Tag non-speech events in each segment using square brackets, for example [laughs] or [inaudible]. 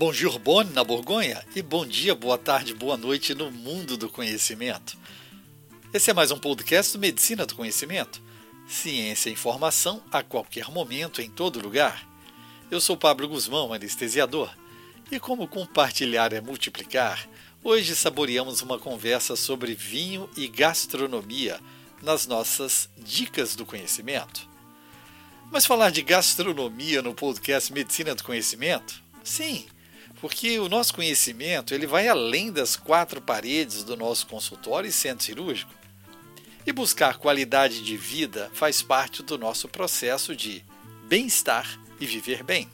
Bonjour, bon na Borgonha e bom dia, boa tarde, boa noite no mundo do conhecimento. Esse é mais um podcast do Medicina do Conhecimento. Ciência e informação a qualquer momento, em todo lugar. Eu sou Pablo Guzmão, anestesiador, e como compartilhar é multiplicar, hoje saboreamos uma conversa sobre vinho e gastronomia nas nossas Dicas do Conhecimento. Mas falar de gastronomia no podcast Medicina do Conhecimento? Sim, porque o nosso conhecimento ele vai além das quatro paredes do nosso consultório e centro cirúrgico. E buscar qualidade de vida faz parte do nosso processo de bem-estar e viver bem.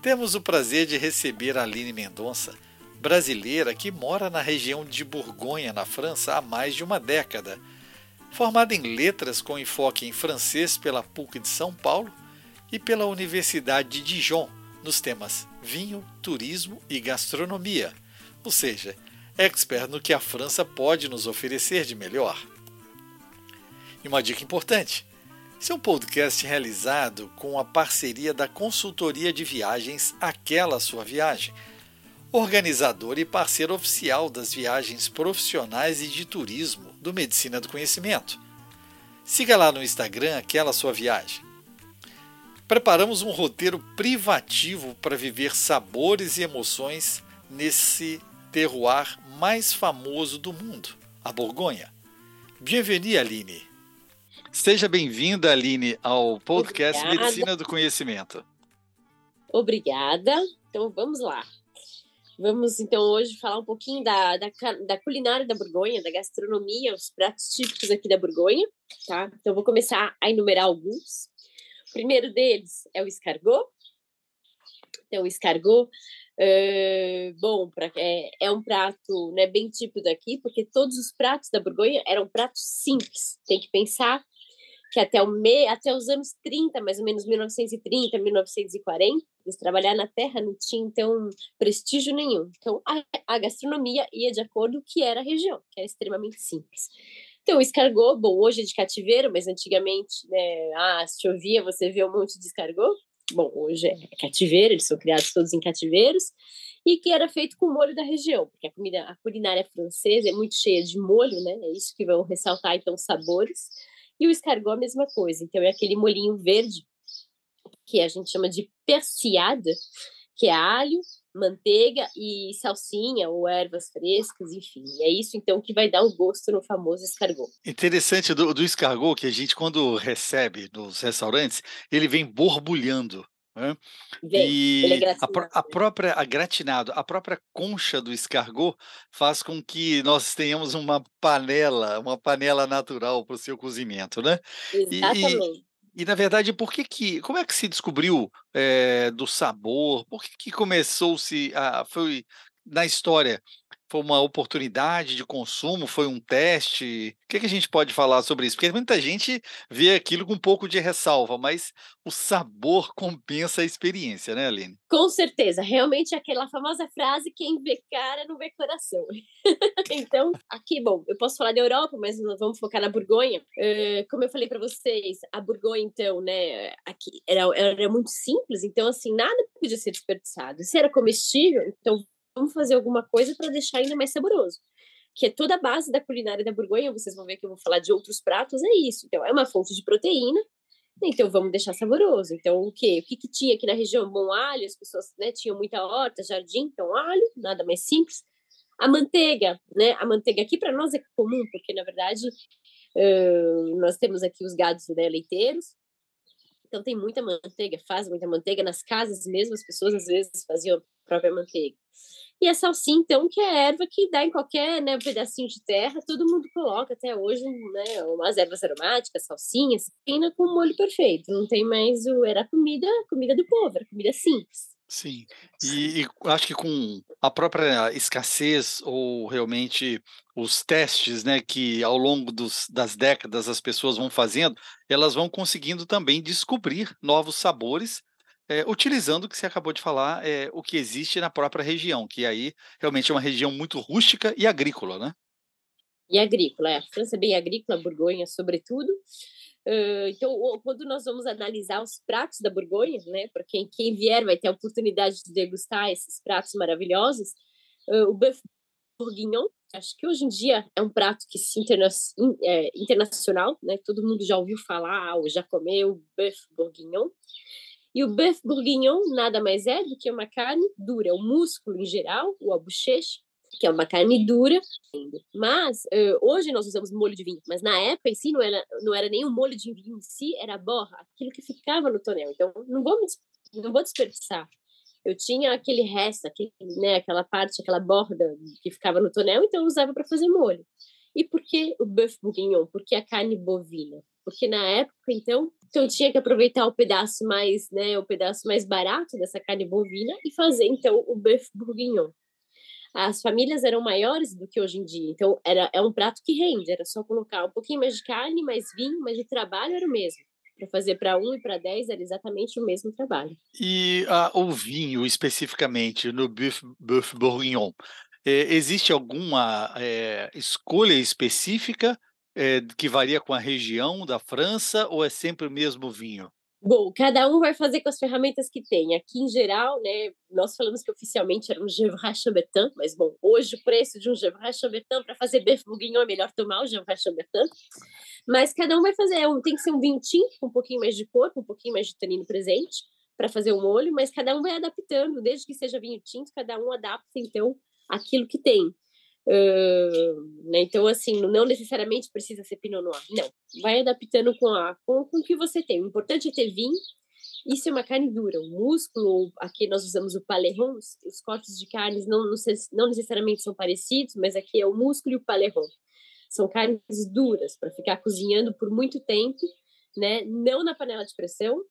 Temos o prazer de receber a Aline Mendonça, brasileira que mora na região de Borgonha, na França, há mais de uma década. Formada em letras com enfoque em francês pela PUC de São Paulo e pela Universidade de Dijon, nos temas vinho, turismo e gastronomia, ou seja, expert no que a França pode nos oferecer de melhor. E uma dica importante: esse é um podcast realizado com a parceria da consultoria de viagens Aquela Sua Viagem, organizador e parceiro oficial das viagens profissionais e de turismo do Medicina do Conhecimento. Siga lá no Instagram Aquela Sua Viagem. Preparamos um roteiro privativo para viver sabores e emoções nesse terroir mais famoso do mundo, a Borgonha. Bienvenue, Aline. Seja bem-vinda, Aline, ao podcast Obrigada. Medicina do Conhecimento. Obrigada. Então vamos lá. Vamos então hoje falar um pouquinho da, da, da, culinária da Borgonha, da gastronomia, os pratos típicos aqui da Borgonha, tá? Então vou começar a enumerar alguns primeiro deles é o escargot. Então, o escargot, uh, bom, pra, é, é, um prato né, bem típico daqui, porque todos os pratos da Borgonha eram pratos simples. Tem que pensar que até, o me, até os anos 30, mais ou menos 1930, 1940, eles trabalhar na terra não tinha, então, prestígio nenhum. Então, a, a gastronomia ia de acordo com o que era a região, que era extremamente simples. Então, o escargot, bom, hoje é de cativeiro, mas antigamente, né, ah, se chovia, você vê um monte de escargot. Bom, hoje é cativeiro, eles são criados todos em cativeiros, e que era feito com molho da região, porque a comida, a culinária francesa é muito cheia de molho, né? É isso que vão ressaltar, então, os sabores. E o escargot, a mesma coisa. Então, é aquele molinho verde, que a gente chama de persiada, que é alho, manteiga e salsinha ou ervas frescas, enfim. É isso então que vai dar o gosto no famoso escargot. Interessante do, do escargot que a gente quando recebe nos restaurantes, ele vem borbulhando. Né? Vem, e é a, a, própria a gratinado, a própria concha do escargot faz com que nós tenhamos uma panela, uma panela natural para o seu cozimento, né? Exatamente. E, e, na verdade, por que que, como é que se descobriu é, do sabor? Por que que começou-se, a, foi na história, foi uma oportunidade de consumo? Foi um teste? O que, que a gente pode falar sobre isso? Porque muita gente vê aquilo com um pouco de ressalva, mas o sabor [laughs] compensa a experiência, né, Aline? Com certeza. Realmente é aquela famosa frase: quem vê cara não vê coração. [laughs] então, aqui, bom, eu posso falar da Europa, mas vamos focar na Borgonha. Uh, como eu falei para vocês, a Borgonha, então, né, aqui era, era muito simples, então, assim, nada podia ser desperdiçado. Se era comestível, então vamos fazer alguma coisa para deixar ainda mais saboroso. Que é toda a base da culinária da Borgonha, vocês vão ver que eu vou falar de outros pratos, é isso. Então, é uma fonte de proteína, então vamos deixar saboroso. Então, o quê? O que, que tinha aqui na região? Bom alho, as pessoas né, tinham muita horta, jardim, então alho, nada mais simples. A manteiga, né? A manteiga aqui para nós é comum, porque na verdade uh, nós temos aqui os gados né, leiteiros, então tem muita manteiga, faz muita manteiga nas casas mesmo, as pessoas às vezes faziam a própria manteiga. E a salsinha, então, que é erva que dá em qualquer né, pedacinho de terra, todo mundo coloca até hoje, né, umas ervas aromáticas, salsinhas, pena com molho perfeito. Não tem mais o. Era comida, comida do povo, era comida simples. Sim, e, e, acho que com a própria escassez ou realmente os testes, né, que ao longo dos, das décadas as pessoas vão fazendo, elas vão conseguindo também descobrir novos sabores é, utilizando o que você acabou de falar, é, o que existe na própria região, que aí realmente é uma região muito rústica e agrícola, né? E agrícola, é. A França é bem agrícola, a Borgonha, sobretudo. Uh, então, quando nós vamos analisar os pratos da Borgonha, né, para quem, quem vier vai ter a oportunidade de degustar esses pratos maravilhosos, uh, o bœuf bourguignon, acho que hoje em dia é um prato que se interna é, internacional, né, todo mundo já ouviu falar ou já comeu bœuf bourguignon. E o bœuf bourguignon nada mais é do que uma carne dura, o músculo em geral, o bocheche, que é uma carne dura. Mas uh, hoje nós usamos molho de vinho, mas na época em si não era, não era nem o molho de vinho em si, era a borra, aquilo que ficava no tonel. Então não vou, não vou desperdiçar. Eu tinha aquele resto, aquele, né, aquela parte, aquela borda que ficava no tonel, então eu usava para fazer molho. E por que o bœuf bourguignon? Por que a carne bovina? Porque na época, então, então tinha que aproveitar o pedaço mais, né, o pedaço mais barato dessa carne bovina e fazer então o bœuf bourguignon as famílias eram maiores do que hoje em dia. Então, era, é um prato que rende, era só colocar um pouquinho mais de carne, mais vinho, mas o trabalho era o mesmo. Para fazer para um e para dez era exatamente o mesmo trabalho. E ah, o vinho, especificamente, no Boeuf, boeuf Bourguignon, é, existe alguma é, escolha específica é, que varia com a região da França ou é sempre o mesmo vinho? Bom, cada um vai fazer com as ferramentas que tem. Aqui, em geral, né, nós falamos que oficialmente era um Gevrey Chambertin, mas, bom, hoje o preço de um Gevrey Chambertin para fazer Bourguignon é melhor tomar o Gevrey Chambertin. Mas cada um vai fazer, é tem que ser um vinho tinto, com um pouquinho mais de cor, com um pouquinho mais de tanino presente, para fazer o molho, mas cada um vai adaptando, desde que seja vinho tinto, cada um adapta, então, aquilo que tem. Uh, né? Então, assim, não necessariamente precisa ser Pinot Noir. Não, vai adaptando com, a, com, com o que você tem. O importante é ter vinho. Isso é uma carne dura. O músculo, aqui nós usamos o palerron, os cortes de carnes não, não necessariamente são parecidos, mas aqui é o músculo e o palerron. São carnes duras para ficar cozinhando por muito tempo, né? Não na panela de pressão,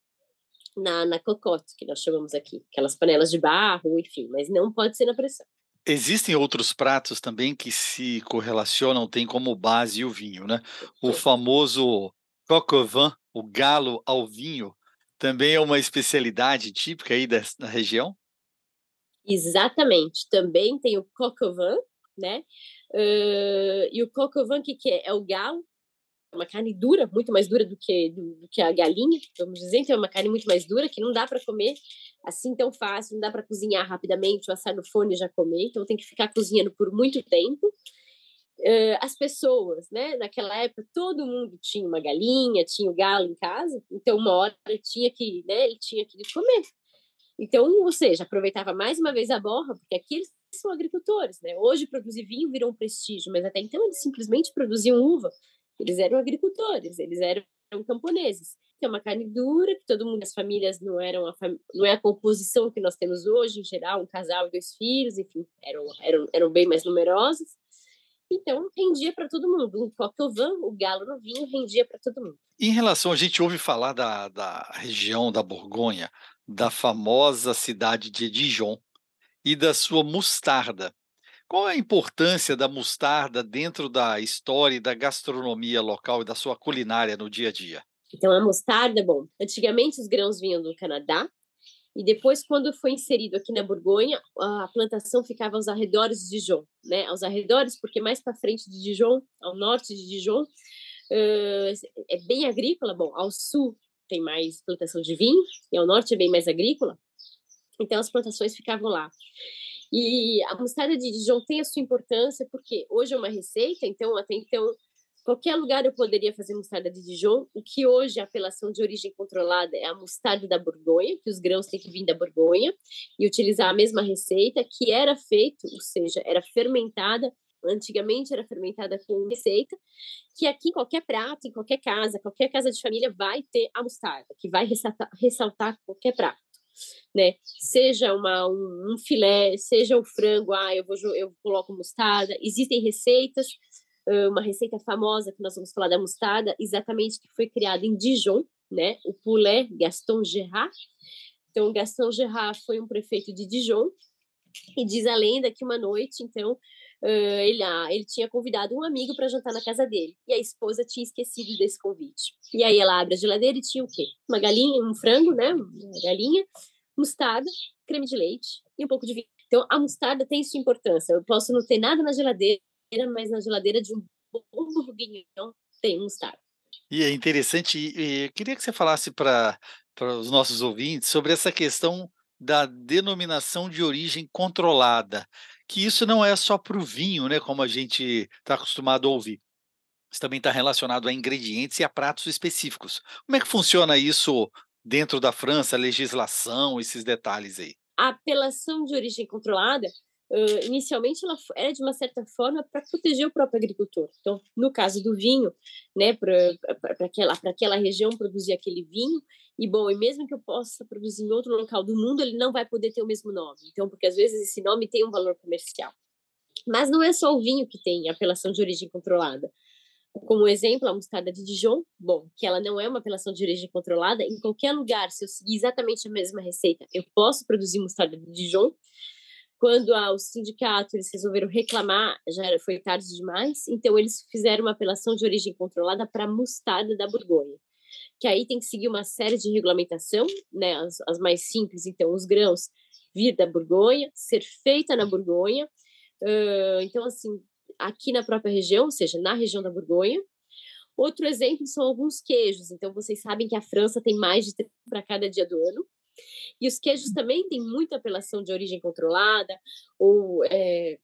na, na cocotte, que nós chamamos aqui, aquelas panelas de barro, enfim, mas não pode ser na pressão. Existem outros pratos também que se correlacionam, tem como base o vinho, né? O famoso coq au vin, o galo ao vinho, também é uma especialidade típica aí da, da região? Exatamente, também tem o coq au vin, né? Uh, e o coq au vin, que, que é? É o galo, uma carne dura, muito mais dura do que, do, do que a galinha, vamos dizer, então é uma carne muito mais dura que não dá para comer assim tão fácil, não dá para cozinhar rapidamente, ou assar no fone e já comer, então tem que ficar cozinhando por muito tempo. Uh, as pessoas, né, naquela época todo mundo tinha uma galinha, tinha o galo em casa, então uma hora ele tinha que, né, ele tinha que comer. Então, ou seja, aproveitava mais uma vez a borra, porque aqui eles são agricultores, né? Hoje produzir vinho virou um prestígio, mas até então eles simplesmente produziam uva. Eles eram agricultores, eles eram camponeses é uma carne dura, que todo mundo, as famílias não eram a fam... não é a composição que nós temos hoje, em geral, um casal e dois filhos, enfim, eram, eram, eram bem mais numerosos. Então, rendia para todo mundo. O coquevan, o galo no vinho, rendia para todo mundo. Em relação, a gente ouve falar da, da região da Borgonha, da famosa cidade de Dijon e da sua mostarda. Qual é a importância da mostarda dentro da história e da gastronomia local e da sua culinária no dia a dia? Então, a mostarda, bom, antigamente os grãos vinham do Canadá, e depois, quando foi inserido aqui na Borgonha, a plantação ficava aos arredores de Dijon, né? Aos arredores, porque mais para frente de Dijon, ao norte de Dijon, é bem agrícola. Bom, ao sul tem mais plantação de vinho, e ao norte é bem mais agrícola. Então, as plantações ficavam lá. E a mostarda de Dijon tem a sua importância, porque hoje é uma receita, então, até então, Qualquer lugar eu poderia fazer mostarda de Dijon. O que hoje a apelação de origem controlada é a mostarda da Borgonha, que os grãos têm que vir da Borgonha, e utilizar a mesma receita que era feito, ou seja, era fermentada antigamente era fermentada com receita, que aqui em qualquer prato, em qualquer casa, qualquer casa de família vai ter a mostarda, que vai ressaltar, ressaltar qualquer prato. Né? Seja uma, um, um filé, seja o frango, ah, eu, vou, eu coloco mostarda. Existem receitas uma receita famosa que nós vamos falar da mostarda, exatamente que foi criada em Dijon, né? O poulet Gaston Gerard. Então, Gaston Gerard foi um prefeito de Dijon e diz a lenda que uma noite, então, ele, ah, ele tinha convidado um amigo para jantar na casa dele e a esposa tinha esquecido desse convite. E aí ela abre a geladeira e tinha o quê? Uma galinha, um frango, né? Uma galinha, mostarda, creme de leite e um pouco de vinho. Então, a mostarda tem sua importância. Eu posso não ter nada na geladeira, mas na geladeira de um bom burguinhão tem mostarda. E é interessante, e, e queria que você falasse para os nossos ouvintes sobre essa questão da denominação de origem controlada, que isso não é só para o vinho, né, como a gente está acostumado a ouvir. Isso também está relacionado a ingredientes e a pratos específicos. Como é que funciona isso dentro da França, legislação, esses detalhes aí? A apelação de origem controlada Uh, inicialmente ela era de uma certa forma para proteger o próprio agricultor. Então, no caso do vinho, né, para aquela para aquela região produzir aquele vinho e bom, e mesmo que eu possa produzir em outro local do mundo, ele não vai poder ter o mesmo nome. Então, porque às vezes esse nome tem um valor comercial. Mas não é só o vinho que tem apelação de origem controlada. Como exemplo, a mostarda de Dijon, bom, que ela não é uma apelação de origem controlada, em qualquer lugar, se eu seguir exatamente a mesma receita, eu posso produzir mostarda de Dijon, quando ah, o sindicato eles resolveram reclamar, já foi tarde demais, então eles fizeram uma apelação de origem controlada para a mostarda da Borgonha, que aí tem que seguir uma série de regulamentação, né, as, as mais simples, então os grãos vir da Borgonha, ser feita na Borgonha, uh, então assim, aqui na própria região, ou seja, na região da Borgonha, Outro exemplo são alguns queijos. Então, vocês sabem que a França tem mais de para cada dia do ano. E os queijos também têm muita apelação de origem controlada, ou é,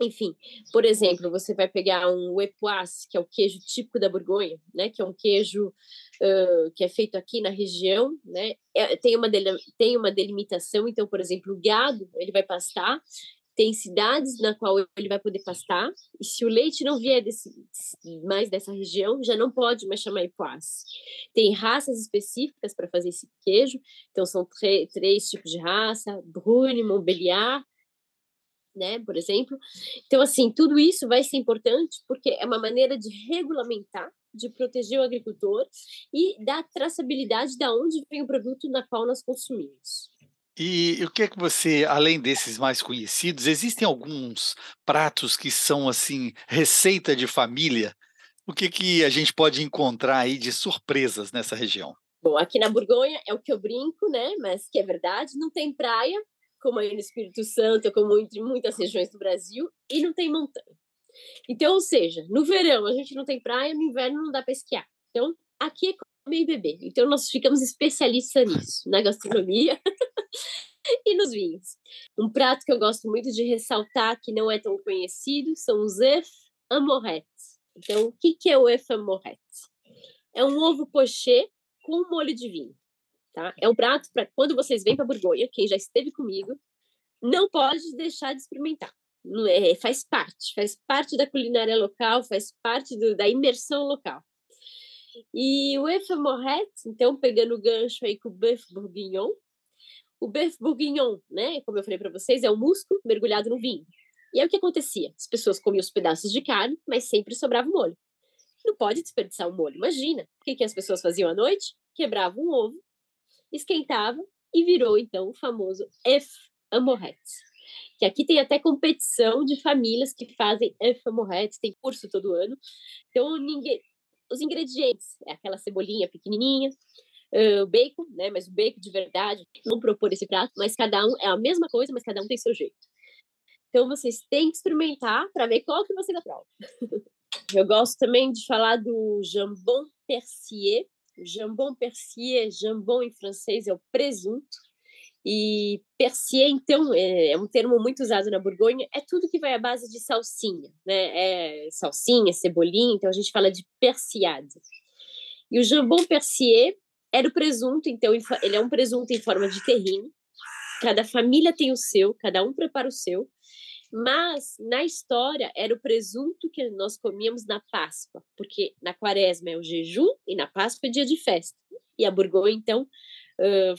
enfim, por exemplo, você vai pegar um epoisse, que é o queijo típico da Borgonha, né, que é um queijo uh, que é feito aqui na região, né, é, tem, uma tem uma delimitação, então, por exemplo, o gado, ele vai pastar, tem cidades na qual ele vai poder pastar, e se o leite não vier desse, mais dessa região, já não pode mais chamar Ipoás. Tem raças específicas para fazer esse queijo, então são três tipos de raça, Brune, Montbéliard, né, por exemplo. Então, assim, tudo isso vai ser importante porque é uma maneira de regulamentar, de proteger o agricultor e dar traçabilidade de onde vem o produto na qual nós consumimos. E o que é que você, além desses mais conhecidos, existem alguns pratos que são assim receita de família? O que que a gente pode encontrar aí de surpresas nessa região? Bom, aqui na Borgonha é o que eu brinco, né? Mas que é verdade, não tem praia, como aí no Espírito Santo, como entre muitas regiões do Brasil, e não tem montanha. Então, ou seja, no verão a gente não tem praia, no inverno não dá para esquiar. Então, aqui é e beber. Então, nós ficamos especialistas nisso, na gastronomia. [laughs] e nos vinhos. Um prato que eu gosto muito de ressaltar, que não é tão conhecido, são os œufs amorettes. Então, o que, que é o œuf amorette? É um ovo poché com molho de vinho. Tá? É um prato para quando vocês vêm para Borgonha, quem já esteve comigo, não pode deixar de experimentar. É, faz parte, faz parte da culinária local, faz parte do, da imersão local. E o œuf amorette, então, pegando o gancho aí com o bœuf bourguignon, o bœuf bourguignon, né, como eu falei para vocês, é o músculo mergulhado no vinho. E é o que acontecia. As pessoas comiam os pedaços de carne, mas sempre sobrava o molho. Não pode desperdiçar o molho. Imagina. O que, que as pessoas faziam à noite? Quebravam um ovo, esquentavam e virou, então, o famoso œuf amorette. Que aqui tem até competição de famílias que fazem œuf amorette, tem curso todo ano. Então, ninguém... os ingredientes é aquela cebolinha pequenininha, uh, bacon, né? Mas o bacon de verdade, não propor esse prato, mas cada um é a mesma coisa, mas cada um tem seu jeito. Então vocês têm que experimentar para ver qual que dá prova. [laughs] Eu gosto também de falar do jambon persier. O jambon persier, jambon em francês é o presunto. E persier, então, é, é, um termo muito usado na Borgonha, é tudo que vai à base de salsinha, né? É salsinha, cebolinha, então a gente fala de persiade. E o jambon persier era o presunto, então ele é um presunto em forma de terrine. Cada família tem o seu, cada um prepara o seu. Mas na história era o presunto que nós comíamos na Páscoa, porque na Quaresma é o jejum e na Páscoa é dia de festa. E a Bourgogne então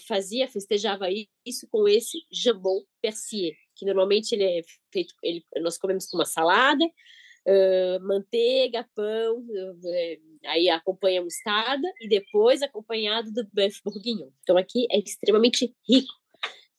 fazia, festejava isso com esse jambon persier, que normalmente ele é feito, ele, nós comemos com uma salada, uh, manteiga, pão, uh, aí acompanha mostarda e depois acompanhado do bœuf bourguignon. Então aqui é extremamente rico.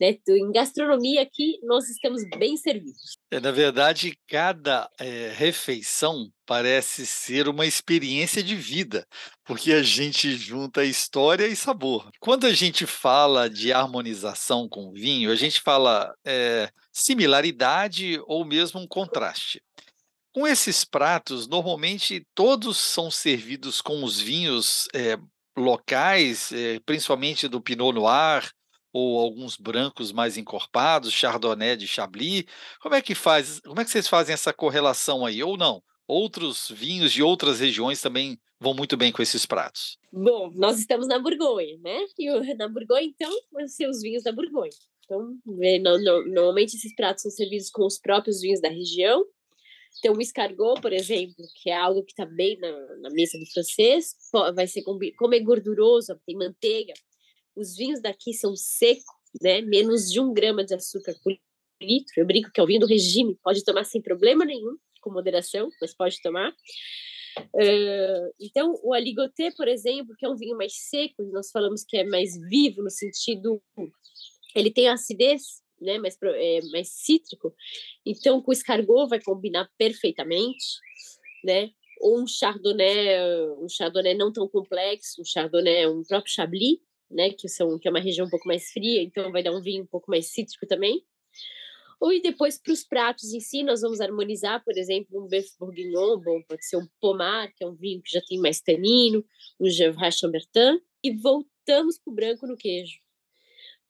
Né? Em gastronomia aqui nós estamos bem servidos. É, na verdade, cada é, refeição parece ser uma experiência de vida, porque a gente junta história e sabor. Quando a gente fala de harmonização com vinho, a gente fala é, similaridade ou mesmo um contraste. Com esses pratos, normalmente todos são servidos com os vinhos é, locais, é, principalmente do Pinot Noir ou alguns brancos mais encorpados, Chardonnay de Chablis. Como é que faz? Como é que vocês fazem essa correlação aí ou não? Outros vinhos de outras regiões também vão muito bem com esses pratos. Bom, nós estamos na Burgonha, né? E na Burgonha, então, os vinhos da Burgonha. Então, normalmente esses pratos são servidos com os próprios vinhos da região. Então, o escargot, por exemplo, que é algo que está bem na, na, mesa do francês, vai ser como é gorduroso, tem manteiga. Os vinhos daqui são secos, né? Menos de um grama de açúcar por litro. Eu brinco que é o vinho do regime, pode tomar sem problema nenhum, com moderação, mas pode tomar. Uh, então, o aligoté, por exemplo, que é um vinho mais seco, nós falamos que é mais vivo no sentido ele tem acidez, né, mais, é, mais cítrico, então com escargot vai combinar perfeitamente, né, ou um chardonnay, um chardonnay não tão complexo, um chardonnay, um próprio chablis, né, que, são, que é uma região um pouco mais fria, então vai dar um vinho um pouco mais cítrico também. Ou e depois para os pratos em si, nós vamos harmonizar, por exemplo, um bœuf bourguignon, bom, pode ser um pomar, que é um vinho que já tem mais tanino, um gevrey chambertin, e voltamos para o branco no queijo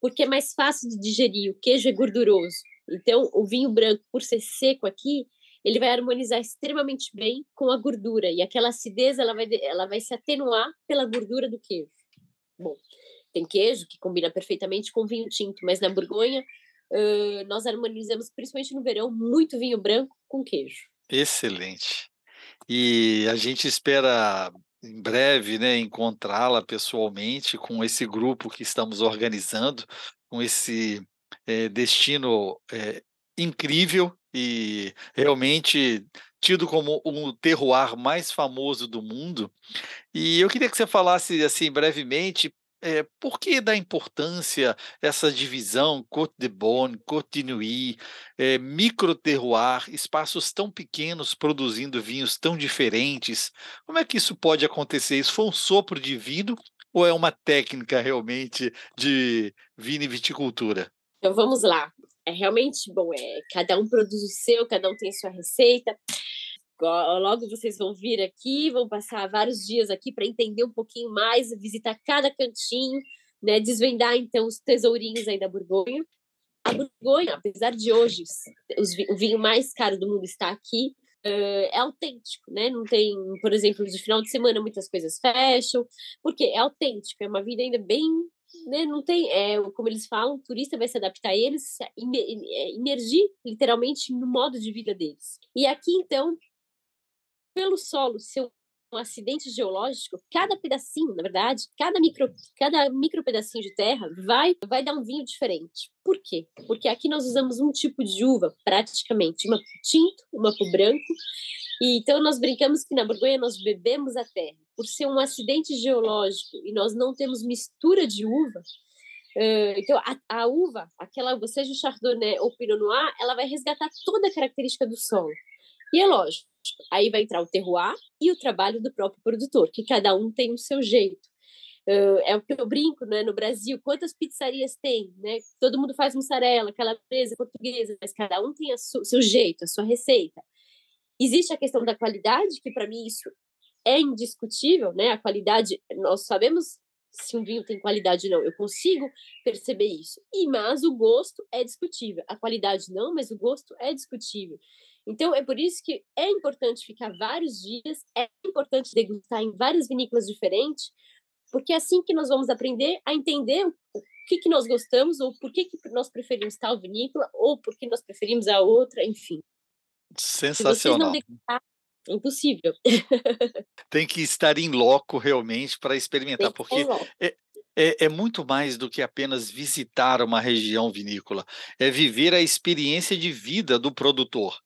porque é mais fácil de digerir. O queijo é gorduroso. Então, o vinho branco, por ser seco aqui, ele vai harmonizar extremamente bem com a gordura. E aquela acidez, ela vai, ela vai se atenuar pela gordura do queijo. Bom, tem queijo que combina perfeitamente com vinho tinto, mas na Borgonha, uh, nós harmonizamos, principalmente no verão, muito vinho branco com queijo. Excelente. E a gente espera em breve, né, encontrá-la pessoalmente com esse grupo que estamos organizando, com esse é, destino é, incrível e realmente tido como o terroir mais famoso do mundo. E eu queria que você falasse assim brevemente é, por que da importância essa divisão Côte de Bonne, Côte de Nuit, é, espaços tão pequenos produzindo vinhos tão diferentes? Como é que isso pode acontecer? Isso foi um sopro divino ou é uma técnica realmente de vinicultura? Então vamos lá. É realmente bom, é, cada um produz o seu, cada um tem sua receita logo vocês vão vir aqui, vão passar vários dias aqui para entender um pouquinho mais, visitar cada cantinho, né, desvendar então os tesourinhos aí da Borgonha. A Borgonha, apesar de hoje os, o vinho mais caro do mundo está aqui, uh, é autêntico, né? Não tem, por exemplo, de final de semana muitas coisas fecham, porque é autêntico, é uma vida ainda bem né, não tem, é, como eles falam, o turista vai se adaptar a eles, imergir literalmente no modo de vida deles. E aqui, então, pelo solo ser um acidente geológico, cada pedacinho, na verdade, cada micro, cada micro pedacinho de terra vai, vai dar um vinho diferente. Por quê? Porque aqui nós usamos um tipo de uva, praticamente, uma pro tinto, uma pro branco, e então nós brincamos que na Borgonha nós bebemos a terra. Por ser um acidente geológico e nós não temos mistura de uva, então a, a, uva, aquela, seja o Chardonnay ou Pinot Noir, ela vai resgatar toda a característica do solo. E é lógico, Aí vai entrar o terroir e o trabalho do próprio produtor, que cada um tem o seu jeito. Uh, é o que eu brinco, né? No Brasil, quantas pizzarias tem, né? Todo mundo faz mussarela, calabresa, portuguesa, mas cada um tem o seu jeito, a sua receita. Existe a questão da qualidade, que para mim isso é indiscutível, né? A qualidade, nós sabemos se um vinho tem qualidade ou não, eu consigo perceber isso. E mas o gosto é discutível. A qualidade não, mas o gosto é discutível. Então, é por isso que é importante ficar vários dias, é importante degustar em várias vinícolas diferentes, porque é assim que nós vamos aprender a entender o que, que nós gostamos, ou por que, que nós preferimos tal vinícola, ou por que nós preferimos a outra, enfim. Sensacional. É impossível. Tem que estar em loco realmente para experimentar, porque é, é, é, muito mais do que apenas visitar uma região vinícola, é viver a experiência de vida do produtor.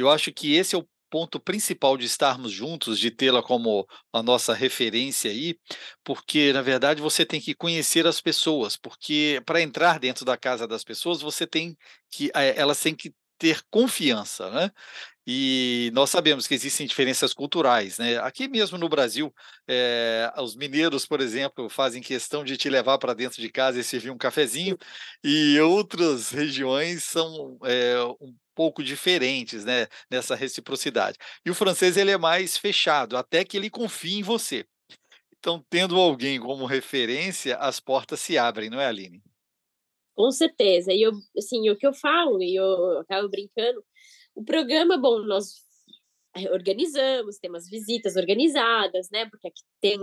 Eu acho que esse é o ponto principal de estarmos juntos, de tê-la como a nossa referência aí, porque na verdade você tem que conhecer as pessoas, porque para entrar dentro da casa das pessoas você tem que eh, elas têm que ter confiança, né? E nós sabemos que existem diferenças culturais, né? Aqui mesmo no Brasil, é, os mineiros, por exemplo, fazem questão de te levar para dentro de casa e servir um cafezinho, e outras regiões são é, um pouco diferentes, né? Nessa reciprocidade. E o francês ele é mais fechado, até que ele confie em você. Então, tendo alguém como referência, as portas se abrem, não é, Aline? Com certeza. E eu, assim, o que eu falo, e eu acabo brincando, o programa, bom, nós organizamos, temos visitas organizadas, né? Porque aqui tem,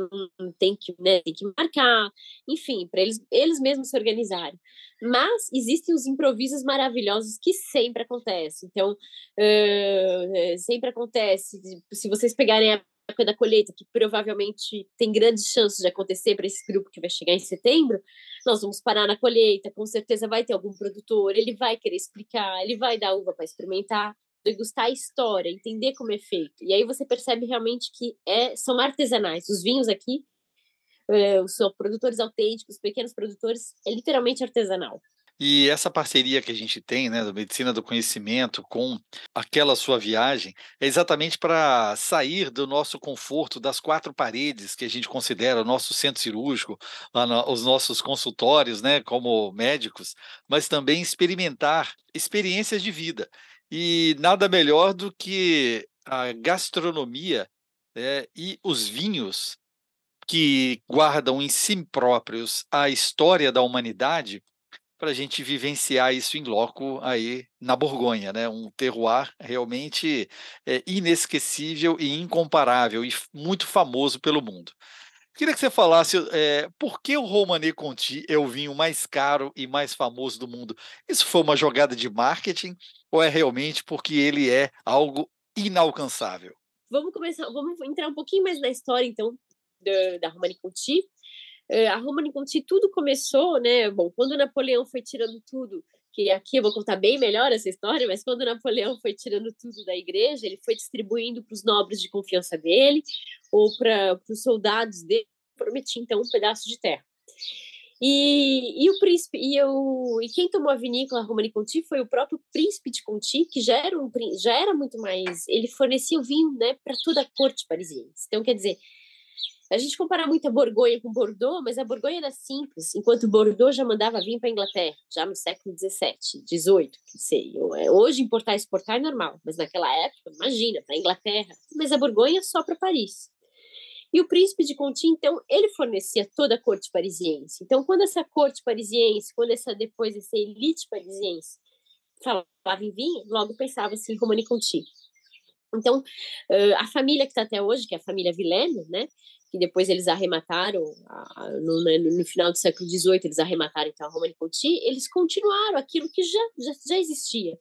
tem, que, né, tem que marcar, enfim, para eles, eles mesmos se organizarem. Mas existem os improvisos maravilhosos que sempre acontecem. Então, uh, sempre acontece. Se vocês pegarem a época da colheita, que provavelmente tem grandes chances de acontecer para esse grupo que vai chegar em setembro, nós vamos parar na colheita, com certeza vai ter algum produtor, ele vai querer explicar, ele vai dar uva para experimentar, degustar a história, entender como é feito. E aí você percebe realmente que é, são artesanais. Os vinhos aqui, é, os produtores autênticos, pequenos produtores, é literalmente artesanal. E essa parceria que a gente tem, né, da medicina do conhecimento com aquela sua viagem, é exatamente para sair do nosso conforto das quatro paredes que a gente considera o nosso centro cirúrgico, os nossos consultórios, né, como médicos, mas também experimentar experiências de vida. E nada melhor do que a gastronomia né, e os vinhos que guardam em si próprios a história da humanidade para a gente vivenciar isso em loco aí na Borgonha, né? Um terroir realmente é, inesquecível e incomparável e muito famoso pelo mundo. Queria que você falasse é, por que o Romanée Conti é o vinho mais caro e mais famoso do mundo. Isso foi uma jogada de marketing ou é realmente porque ele é algo inalcançável? Vamos começar, vamos entrar um pouquinho mais na história então da, da Romanée Conti a Roma Conti tudo começou, né? Bom, quando Napoleão foi tirando tudo, que aqui eu vou contar bem melhor essa história, mas quando Napoleão foi tirando tudo da igreja, ele foi distribuindo para os nobres de confiança dele ou para os soldados dele, prometia então um pedaço de terra. E, e o príncipe e, eu, e quem tomou a vinícola Romani Conti foi o próprio príncipe de Conti, que já era um já era muito mais, ele fornecia o vinho, né, para toda a corte parisiense. Então quer dizer, a gente compara muito a Borgonha com Bordeaux, mas a Borgonha era simples, enquanto Bordeaux já mandava vir para a Inglaterra, já no século XVII, XVIII, sei. É, hoje importar e exportar é normal, mas naquela época, imagina, para a Inglaterra. Mas a Borgonha só para Paris. E o príncipe de Conti, então, ele fornecia toda a corte parisiense. Então, quando essa corte parisiense, quando essa depois essa elite parisiense falava em vinho, logo pensava assim, Romani Conti. Então, a família que está até hoje, que é a família Vilene, né, que depois eles arremataram, no, né, no, final do século XVIII, eles arremataram então a Romani Conti, eles continuaram aquilo que já, já, já existia.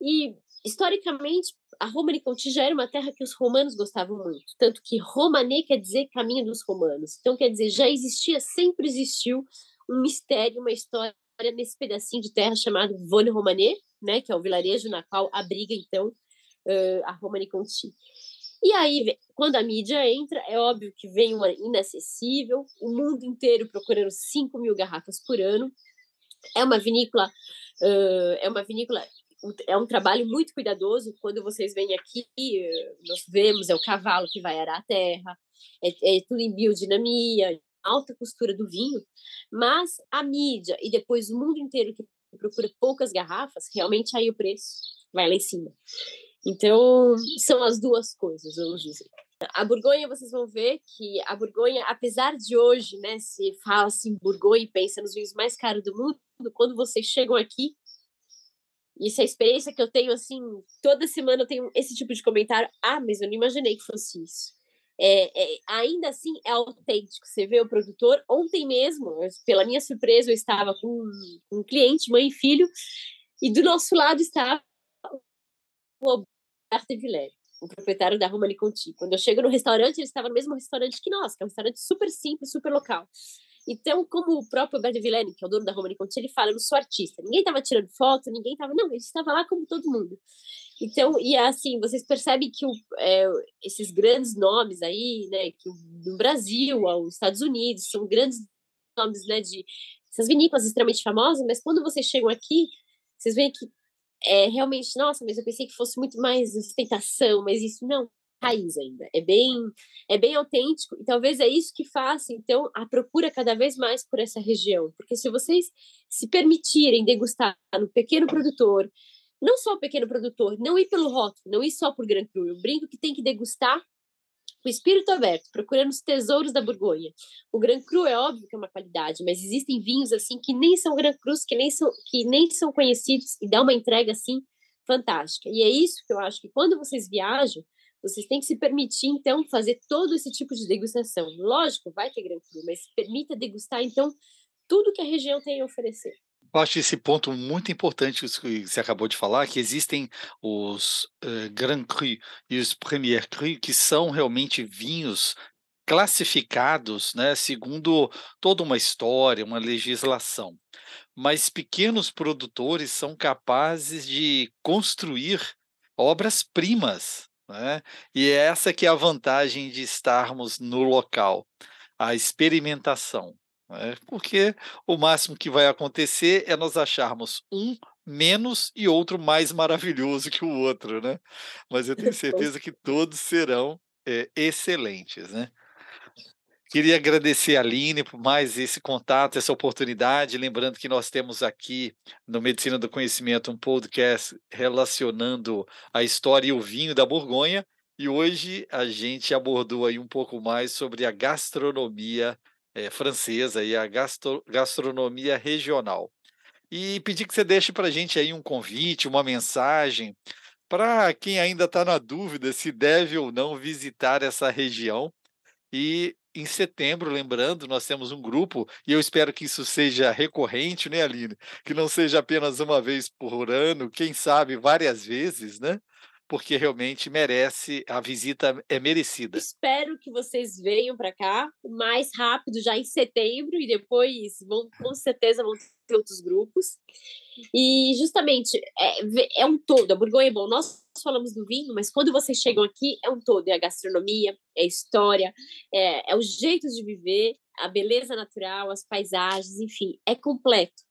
E, historicamente, a Romani Conti já era uma terra que os romanos gostavam muito, tanto que Romané quer dizer caminho dos romanos. Então, quer dizer, já existia, sempre existiu um mistério, uma história nesse pedacinho de terra chamado Vone Romané, né, que é o vilarejo na qual abriga, então, a Romani Conti. E aí, quando a mídia entra, é óbvio que vem uma inacessível, o mundo inteiro procurando 5 mil garrafas por ano. É uma vinícola, uh, é uma vinícola, é um trabalho muito cuidadoso. Quando vocês vêm aqui, nós vemos, é o cavalo que vai arar a terra, é, é tudo em biodinamia, alta costura do vinho, mas a mídia e depois o mundo inteiro que procura poucas garrafas, realmente aí o preço vai lá em cima. Então, são as duas coisas, vamos dizer. A Borgonha, vocês vão ver que a Borgonha, apesar de hoje, né, se fala assim, Borgonha e pensa nos vinhos mais caros do mundo, quando vocês chegam aqui, isso é a experiência que eu tenho, assim, toda semana eu tenho esse tipo de comentário. Ah, mas eu não imaginei que fosse isso. É, é, ainda assim é autêntico. Você vê o produtor. Ontem mesmo, pela minha surpresa, eu estava com um cliente, mãe e filho, e do nosso lado estava o Artevilé, o proprietário da Romani Conti. Quando eu chego no restaurante, ele estava no mesmo restaurante que nós, que é um restaurante super simples, super local. Então, como o próprio Alberto Villani, que é o dono da Romani Conti, ele fala, eu não sou artista. Ninguém estava tirando foto, ninguém estava... Não, ele estava lá como todo mundo. Então, e é assim, vocês percebem que o, é, esses grandes nomes aí, né, que no Brasil, aos Estados Unidos, são grandes nomes, né, de essas vinícolas extremamente famosas, mas quando vocês chegam aqui, vocês veem que é realmente, nossa, mas eu pensei que fosse muito mais ostentação, mas isso não, raiz ainda. É bem, é bem autêntico e talvez é isso que faça então a procura cada vez mais por essa região, porque se vocês se permitirem degustar no pequeno produtor, não só o pequeno produtor, não ir pelo rótulo, não ir só por Grand Cru, eu brinco que tem que degustar o espírito aberto, procurando os tesouros da Borgonha. O Grand Cru é óbvio que é uma qualidade, mas existem vinhos assim que nem são Grand Crus, que nem são que nem são conhecidos e dá uma entrega assim fantástica. E é isso que eu acho que quando vocês viajam, vocês têm que se permitir, então, fazer todo esse tipo de degustação. Lógico, vai ter Grand Cru, mas permita degustar, então, tudo que a região tem a oferecer. Eu acho esse ponto muito importante que você acabou de falar, que existem os uh, Grand Cru e os Premier Cru, que são realmente vinhos classificados né, segundo toda uma história, uma legislação. Mas pequenos produtores são capazes de construir obras-primas né? E essa que é a vantagem de estarmos no local, a experimentação. Né? Porque o máximo que vai acontecer é nós acharmos um menos e outro mais maravilhoso que o outro, né? Mas eu tenho certeza que todos serão é, excelentes, né? Queria agradecer a Aline por mais esse contato, essa oportunidade. Lembrando que nós temos aqui no Medicina do Conhecimento um podcast relacionando a história e o vinho da Borgonha. E hoje a gente abordou aí um pouco mais sobre a gastronomia é, francesa e a gastro, gastronomia regional. E pedir que você deixe para a gente aí um convite, uma mensagem para quem ainda está na dúvida se deve ou não visitar essa região. E em setembro, lembrando, nós temos um grupo, e eu espero que isso seja recorrente, né, Aline? Que não seja apenas uma vez por ano, quem sabe várias vezes, né? Porque realmente merece, a visita é merecida. Espero que vocês venham para cá o mais rápido, já em setembro, e depois vão, com [laughs] certeza vão ter outros grupos. E justamente é, é um todo. A Borgonha é bom. Nós falamos do vinho, mas quando vocês chegam aqui é um todo. É a gastronomia, é a história, é, é o jeito de viver, a beleza natural, as paisagens, enfim, é completo.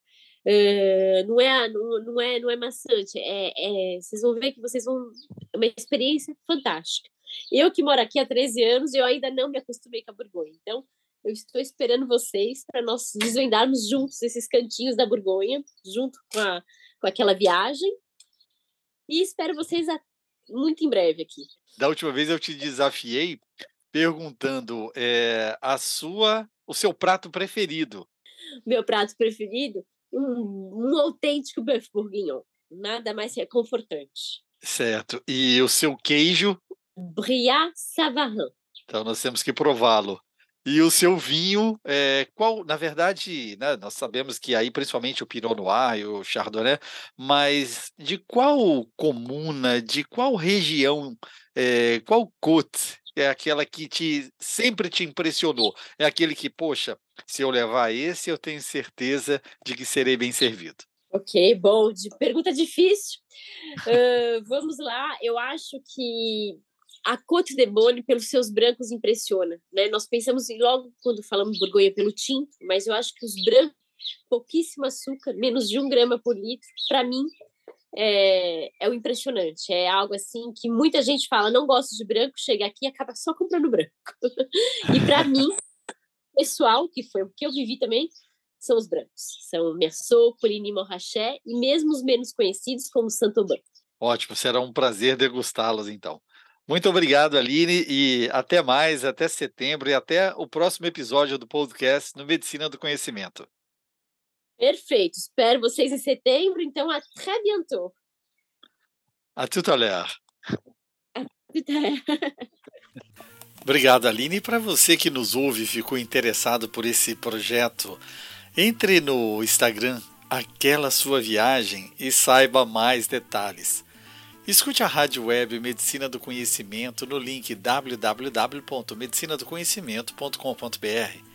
Uh, não é não, não é não é maçante é, é, vocês vão ver que vocês vão é uma experiência fantástica eu que moro aqui há 13 anos eu ainda não me acostumei com a Borgonha então eu estou esperando vocês para nós desvendarmos juntos esses cantinhos da Borgonha, junto com, a, com aquela viagem. E espero vocês a, muito em breve aqui. Da última vez eu te desafiei perguntando é, a sua, o seu prato preferido. Meu prato preferido? Um, um autêntico bœuf bourguignon. Nada mais reconfortante. Certo. E o seu queijo? Bria Savarin. Então nós temos que prová-lo. E o seu vinho, é, qual, na verdade, né, nós sabemos que aí principalmente o Pinot Noir e o Chardonnay, mas de qual comuna, de qual região, é, qual côte é aquela que te sempre te impressionou? É aquele que, poxa, se eu levar esse, eu tenho certeza de que serei bem servido. Ok, bom, de pergunta difícil. Uh, vamos lá, eu acho que a Côte de Bonne, pelos seus brancos, impressiona. Né? Nós pensamos logo quando falamos Borgonha pelo tinto, mas eu acho que os brancos, pouquíssimo açúcar, menos de um grama por litro, para mim é, é o impressionante. É algo assim que muita gente fala, não gosto de branco, chega aqui e acaba só comprando branco. [laughs] e para mim, pessoal, que foi o que eu vivi também, são os brancos. São Merceau, Coligny Morrachet e mesmo os menos conhecidos como Saint-Aubin. Ótimo, será um prazer degustá-los então. Muito obrigado, Aline, e até mais, até setembro e até o próximo episódio do podcast no Medicina do Conhecimento. Perfeito. Espero vocês em setembro, então a très bientôt. A tout à l'heure. Obrigado, Aline. E para você que nos ouve e ficou interessado por esse projeto, entre no Instagram Aquela Sua Viagem e saiba mais detalhes. Escute a rádio web Medicina do Conhecimento no link www.medicinadoconhecimento.com.br.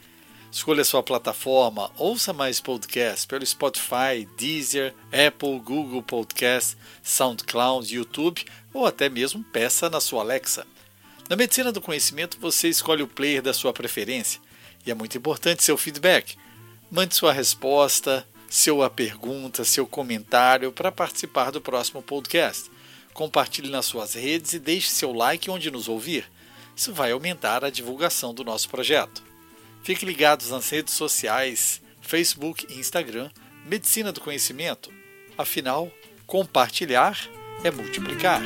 Escolha sua plataforma, ouça mais podcasts pelo Spotify, Deezer, Apple, Google Podcast, SoundCloud, YouTube ou até mesmo peça na sua Alexa. Na Medicina do Conhecimento você escolhe o player da sua preferência e é muito importante seu feedback. Mande sua resposta, sua pergunta, seu comentário para participar do próximo podcast. Compartilhe nas suas redes e deixe seu like onde nos ouvir. Isso vai aumentar a divulgação do nosso projeto. Fique ligados nas redes sociais, Facebook e Instagram, Medicina do Conhecimento. Afinal, compartilhar é multiplicar.